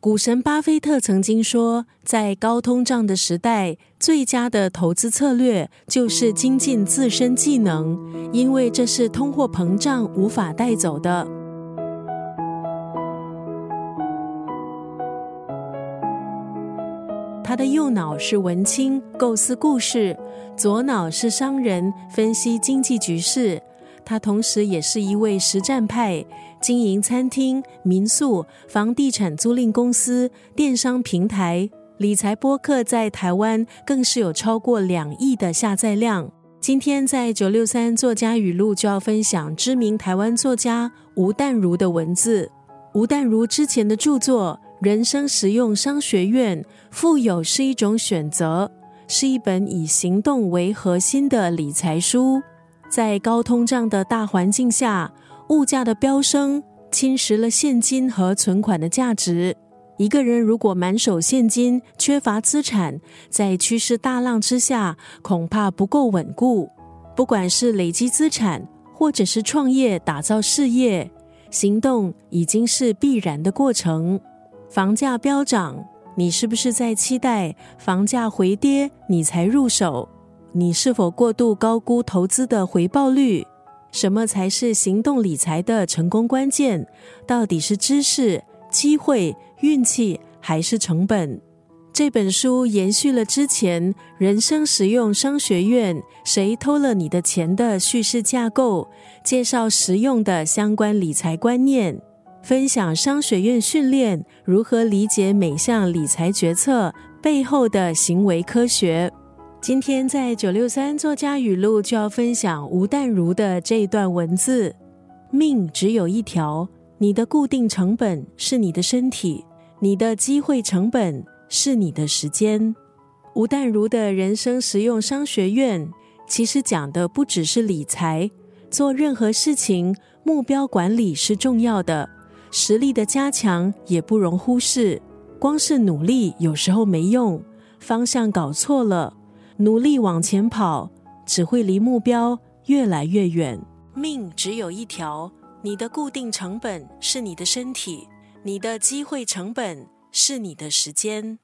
股神巴菲特曾经说，在高通胀的时代，最佳的投资策略就是精进自身技能，因为这是通货膨胀无法带走的。他的右脑是文青，构思故事；左脑是商人，分析经济局势。他同时也是一位实战派，经营餐厅、民宿、房地产租赁公司、电商平台、理财播客，在台湾更是有超过两亿的下载量。今天在九六三作家语录就要分享知名台湾作家吴淡如的文字。吴淡如之前的著作《人生实用商学院》，富有是一种选择，是一本以行动为核心的理财书。在高通胀的大环境下，物价的飙升侵蚀了现金和存款的价值。一个人如果满手现金，缺乏资产，在趋势大浪之下，恐怕不够稳固。不管是累积资产，或者是创业打造事业，行动已经是必然的过程。房价飙涨，你是不是在期待房价回跌，你才入手？你是否过度高估投资的回报率？什么才是行动理财的成功关键？到底是知识、机会、运气，还是成本？这本书延续了之前《人生实用商学院》“谁偷了你的钱”的叙事架构，介绍实用的相关理财观念，分享商学院训练如何理解每项理财决策背后的行为科学。今天在九六三作家语录就要分享吴淡如的这一段文字：命只有一条，你的固定成本是你的身体，你的机会成本是你的时间。吴淡如的人生实用商学院，其实讲的不只是理财，做任何事情目标管理是重要的，实力的加强也不容忽视。光是努力有时候没用，方向搞错了。努力往前跑，只会离目标越来越远。命只有一条，你的固定成本是你的身体，你的机会成本是你的时间。